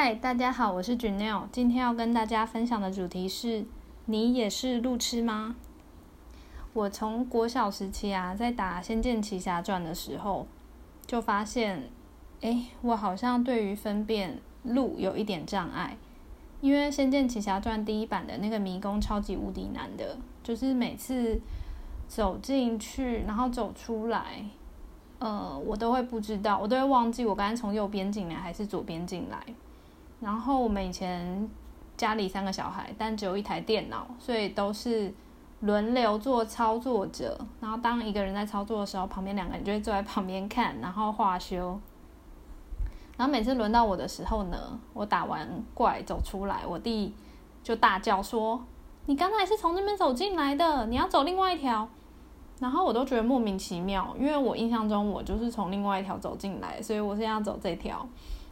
嗨，大家好，我是 j u n e l。今天要跟大家分享的主题是：你也是路痴吗？我从国小时期啊，在打《仙剑奇侠传》的时候，就发现，哎，我好像对于分辨路有一点障碍。因为《仙剑奇侠传》第一版的那个迷宫超级无敌难的，就是每次走进去，然后走出来，呃，我都会不知道，我都会忘记我刚才从右边进来还是左边进来。然后我们以前家里三个小孩，但只有一台电脑，所以都是轮流做操作者。然后当一个人在操作的时候，旁边两个人就会坐在旁边看，然后画修。然后每次轮到我的时候呢，我打完怪走出来，我弟就大叫说：“你刚才是从那边走进来的，你要走另外一条。”然后我都觉得莫名其妙，因为我印象中我就是从另外一条走进来，所以我现在要走这条。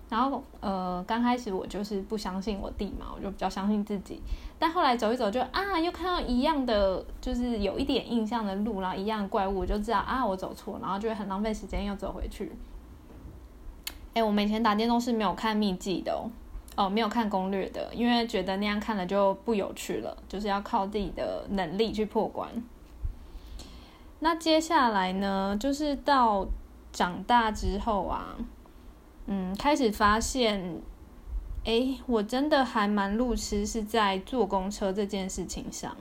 然后呃，刚开始我就是不相信我弟嘛，我就比较相信自己。但后来走一走，就啊，又看到一样的，就是有一点印象的路，然后一样怪物，我就知道啊，我走错，然后就会很浪费时间，又走回去。哎，我以前打电动是没有看秘籍的哦，哦，没有看攻略的，因为觉得那样看了就不有趣了，就是要靠自己的能力去破关。那接下来呢，就是到长大之后啊，嗯，开始发现，哎，我真的还蛮路痴，是在坐公车这件事情上，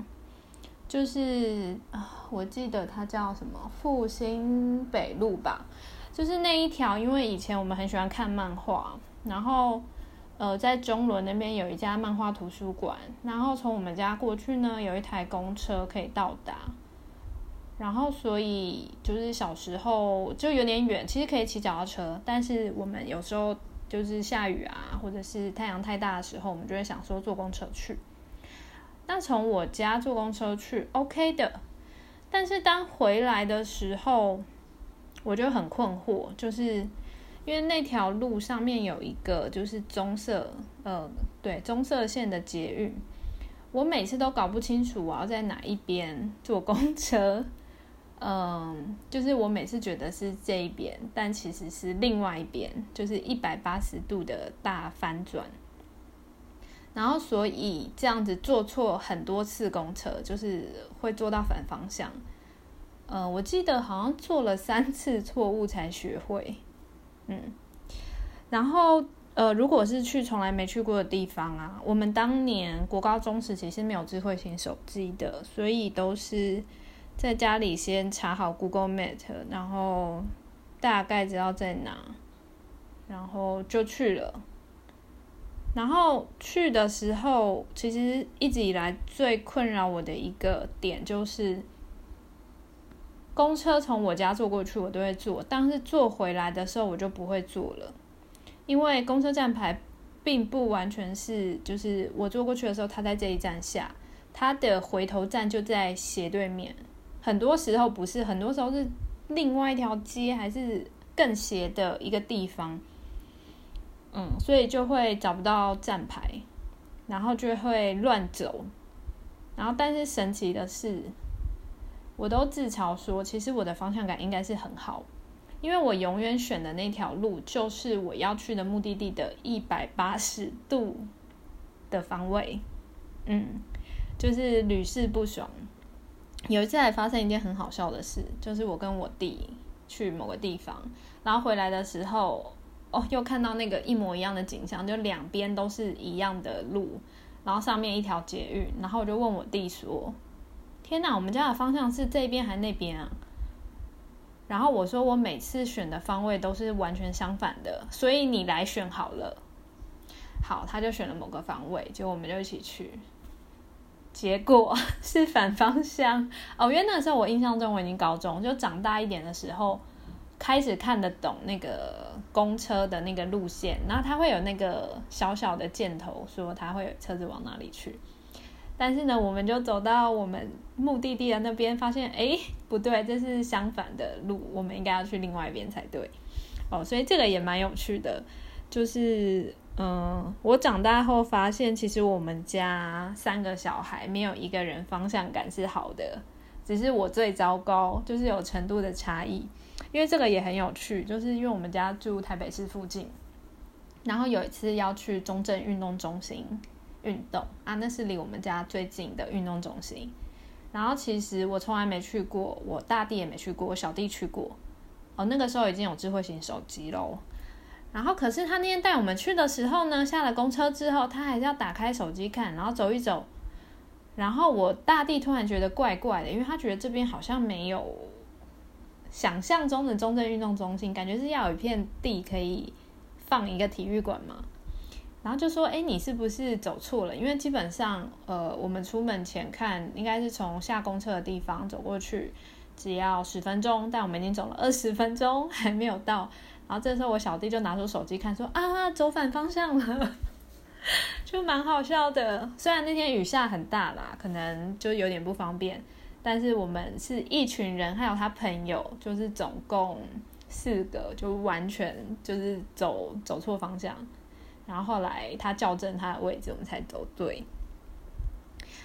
就是啊，我记得它叫什么复兴北路吧。就是那一条，因为以前我们很喜欢看漫画，然后呃，在中仑那边有一家漫画图书馆，然后从我们家过去呢，有一台公车可以到达，然后所以就是小时候就有点远，其实可以骑脚踏车，但是我们有时候就是下雨啊，或者是太阳太大的时候，我们就会想说坐公车去。那从我家坐公车去 OK 的，但是当回来的时候。我就很困惑，就是因为那条路上面有一个就是棕色，呃，对，棕色线的捷运，我每次都搞不清楚我要在哪一边坐公车，嗯，就是我每次觉得是这一边，但其实是另外一边，就是一百八十度的大翻转，然后所以这样子坐错很多次公车，就是会坐到反方向。呃，我记得好像做了三次错误才学会，嗯，然后呃，如果是去从来没去过的地方啊，我们当年国高中时期是没有智慧型手机的，所以都是在家里先查好 Google Map，然后大概知道在哪，然后就去了。然后去的时候，其实一直以来最困扰我的一个点就是。公车从我家坐过去，我都会坐，但是坐回来的时候我就不会坐了，因为公车站牌并不完全是，就是我坐过去的时候，它在这一站下，他的回头站就在斜对面，很多时候不是，很多时候是另外一条街，还是更斜的一个地方，嗯，所以就会找不到站牌，然后就会乱走，然后但是神奇的是。我都自嘲说，其实我的方向感应该是很好，因为我永远选的那条路就是我要去的目的地的一百八十度的方位，嗯，就是屡试不爽。有一次还发生一件很好笑的事，就是我跟我弟去某个地方，然后回来的时候，哦，又看到那个一模一样的景象，就两边都是一样的路，然后上面一条捷运，然后我就问我弟说。天哪，我们家的方向是这边还是那边啊？然后我说我每次选的方位都是完全相反的，所以你来选好了。好，他就选了某个方位，结果我们就一起去，结果 是反方向哦。因为那时候我印象中我已经高中，就长大一点的时候开始看得懂那个公车的那个路线，然后它会有那个小小的箭头，说它会车子往哪里去。但是呢，我们就走到我们目的地的那边，发现哎，不对，这是相反的路，我们应该要去另外一边才对。哦，所以这个也蛮有趣的，就是嗯，我长大后发现，其实我们家三个小孩没有一个人方向感是好的，只是我最糟糕，就是有程度的差异。因为这个也很有趣，就是因为我们家住台北市附近，然后有一次要去中正运动中心运动啊，那是离我们家最近的运动中心。然后其实我从来没去过，我大弟也没去过，我小弟去过。哦，那个时候已经有智慧型手机喽。然后可是他那天带我们去的时候呢，下了公车之后，他还是要打开手机看，然后走一走。然后我大弟突然觉得怪怪的，因为他觉得这边好像没有想象中的中正运动中心，感觉是要有一片地可以放一个体育馆嘛。然后就说：“哎，你是不是走错了？因为基本上，呃，我们出门前看，应该是从下公车的地方走过去，只要十分钟，但我们已经走了二十分钟还没有到。然后这时候我小弟就拿出手机看，说：啊，走反方向了。”就蛮好笑的，虽然那天雨下很大啦，可能就有点不方便，但是我们是一群人，还有他朋友，就是总共四个，就完全就是走走错方向，然后后来他校正他的位置，我们才走对。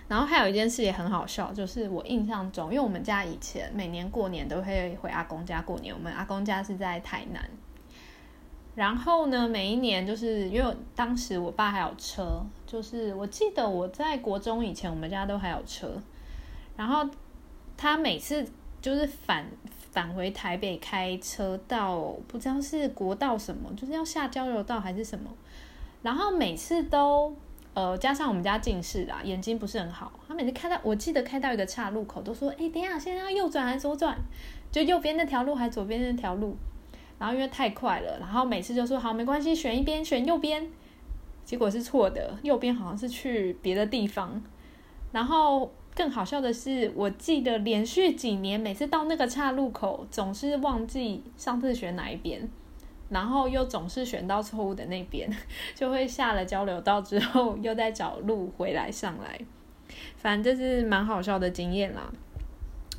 然后还有一件事也很好笑，就是我印象中，因为我们家以前每年过年都会回阿公家过年，我们阿公家是在台南。然后呢，每一年就是因为当时我爸还有车，就是我记得我在国中以前，我们家都还有车。然后他每次就是返返回台北开车到不知道是国道什么，就是要下交流道还是什么。然后每次都呃加上我们家近视啦，眼睛不是很好，他每次开到我记得开到一个岔路口，都说：“哎，等下现在要右转还是左转？就右边那条路还是左边那条路？”然后因为太快了，然后每次就说好没关系，选一边，选右边，结果是错的，右边好像是去别的地方。然后更好笑的是，我记得连续几年，每次到那个岔路口，总是忘记上次选哪一边，然后又总是选到错误的那边，就会下了交流道之后，又在找路回来上来。反正这是蛮好笑的经验啦，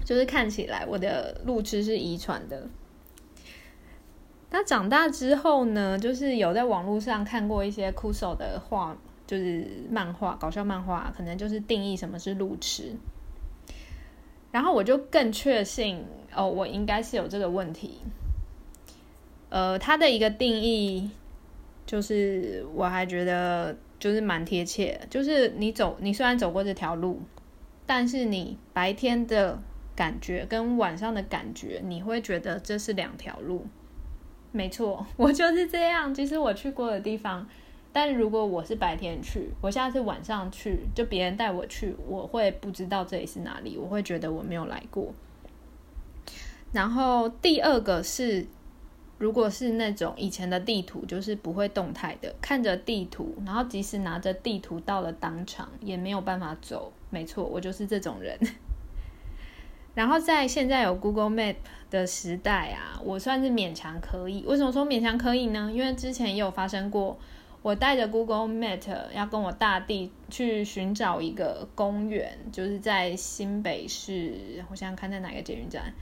就是看起来我的路痴是遗传的。那长大之后呢，就是有在网络上看过一些酷手的画，就是漫画、搞笑漫画，可能就是定义什么是路痴。然后我就更确信，哦，我应该是有这个问题。呃，他的一个定义，就是我还觉得就是蛮贴切，就是你走，你虽然走过这条路，但是你白天的感觉跟晚上的感觉，你会觉得这是两条路。没错，我就是这样。其实我去过的地方，但如果我是白天去，我现在是晚上去，就别人带我去，我会不知道这里是哪里，我会觉得我没有来过。然后第二个是，如果是那种以前的地图，就是不会动态的，看着地图，然后即使拿着地图到了当场，也没有办法走。没错，我就是这种人。然后在现在有 Google Map 的时代啊，我算是勉强可以。为什么说勉强可以呢？因为之前也有发生过，我带着 Google Map 要跟我大弟去寻找一个公园，就是在新北市，我想想看在哪个捷运站，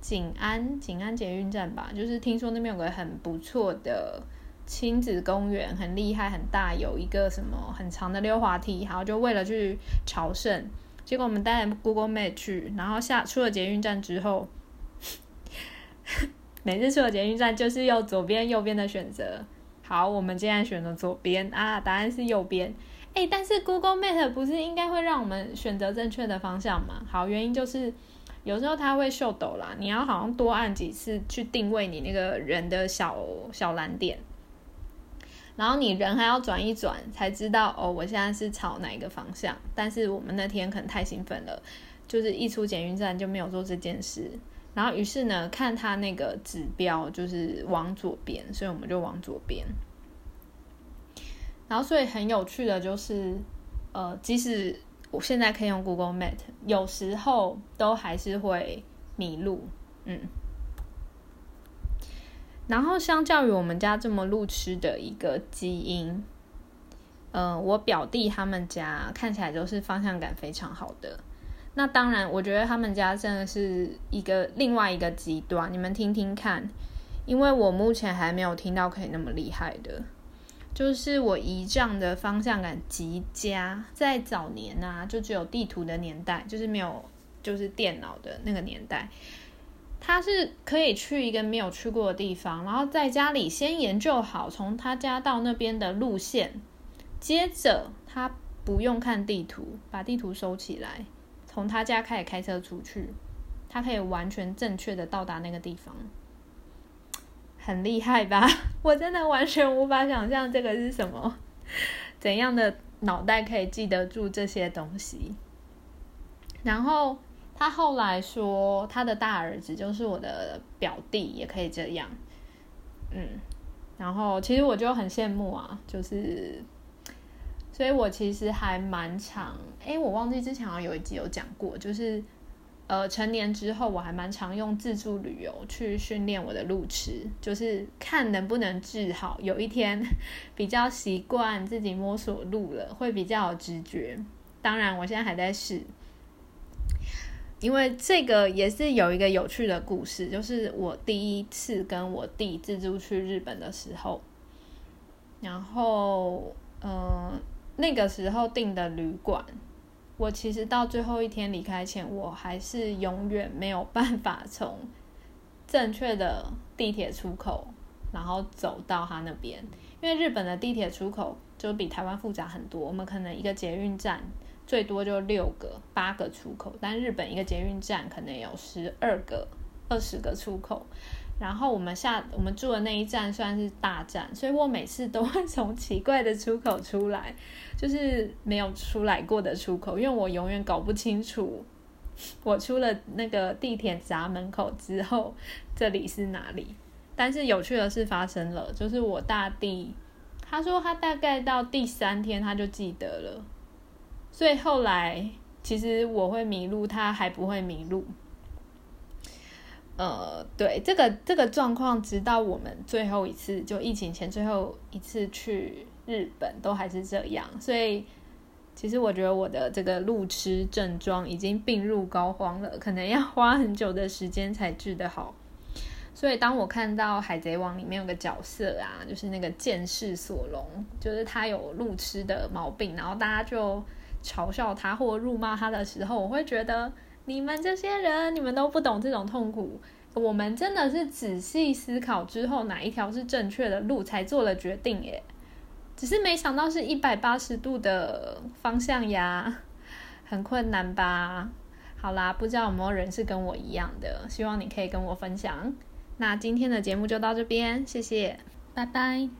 景安景安捷运站吧。就是听说那边有个很不错的亲子公园，很厉害很大，有一个什么很长的溜滑梯，好就为了去朝圣。结果我们带 Google Map 去，然后下出了捷运站之后，每次出了捷运站就是有左边、右边的选择。好，我们今天选择左边啊，答案是右边。哎，但是 Google Map 不是应该会让我们选择正确的方向吗？好，原因就是有时候它会秀抖啦，你要好像多按几次去定位你那个人的小小蓝点。然后你人还要转一转才知道哦，我现在是朝哪一个方向？但是我们那天可能太兴奋了，就是一出检运站就没有做这件事。然后于是呢，看他那个指标就是往左边，所以我们就往左边。然后所以很有趣的就是，呃，即使我现在可以用 Google Map，有时候都还是会迷路，嗯。然后，相较于我们家这么路痴的一个基因，嗯，我表弟他们家看起来都是方向感非常好的。那当然，我觉得他们家真的是一个另外一个极端。你们听听看，因为我目前还没有听到可以那么厉害的。就是我姨丈的方向感极佳，在早年啊，就只有地图的年代，就是没有就是电脑的那个年代。他是可以去一个没有去过的地方，然后在家里先研究好从他家到那边的路线，接着他不用看地图，把地图收起来，从他家开始开车出去，他可以完全正确的到达那个地方，很厉害吧？我真的完全无法想象这个是什么，怎样的脑袋可以记得住这些东西，然后。他后来说，他的大儿子就是我的表弟，也可以这样，嗯，然后其实我就很羡慕啊，就是，所以我其实还蛮常，哎，我忘记之前好像有一集有讲过，就是，呃，成年之后我还蛮常用自助旅游去训练我的路痴，就是看能不能治好，有一天 比较习惯自己摸索路了，会比较有直觉。当然，我现在还在试。因为这个也是有一个有趣的故事，就是我第一次跟我弟自助去日本的时候，然后，嗯，那个时候订的旅馆，我其实到最后一天离开前，我还是永远没有办法从正确的地铁出口，然后走到他那边，因为日本的地铁出口就比台湾复杂很多，我们可能一个捷运站。最多就六个、八个出口，但日本一个捷运站可能有十二个、二十个出口。然后我们下我们住的那一站算是大站，所以我每次都会从奇怪的出口出来，就是没有出来过的出口，因为我永远搞不清楚，我出了那个地铁闸门口之后，这里是哪里。但是有趣的事发生了，就是我大弟他说他大概到第三天他就记得了。所以后来，其实我会迷路，他还不会迷路。呃，对，这个这个状况，直到我们最后一次就疫情前最后一次去日本，都还是这样。所以，其实我觉得我的这个路痴症状已经病入膏肓了，可能要花很久的时间才治得好。所以，当我看到《海贼王》里面有个角色啊，就是那个剑士索隆，就是他有路痴的毛病，然后大家就。嘲笑他或辱骂他的时候，我会觉得你们这些人，你们都不懂这种痛苦。我们真的是仔细思考之后，哪一条是正确的路，才做了决定耶。只是没想到是一百八十度的方向呀，很困难吧？好啦，不知道有没有人是跟我一样的，希望你可以跟我分享。那今天的节目就到这边，谢谢，拜拜。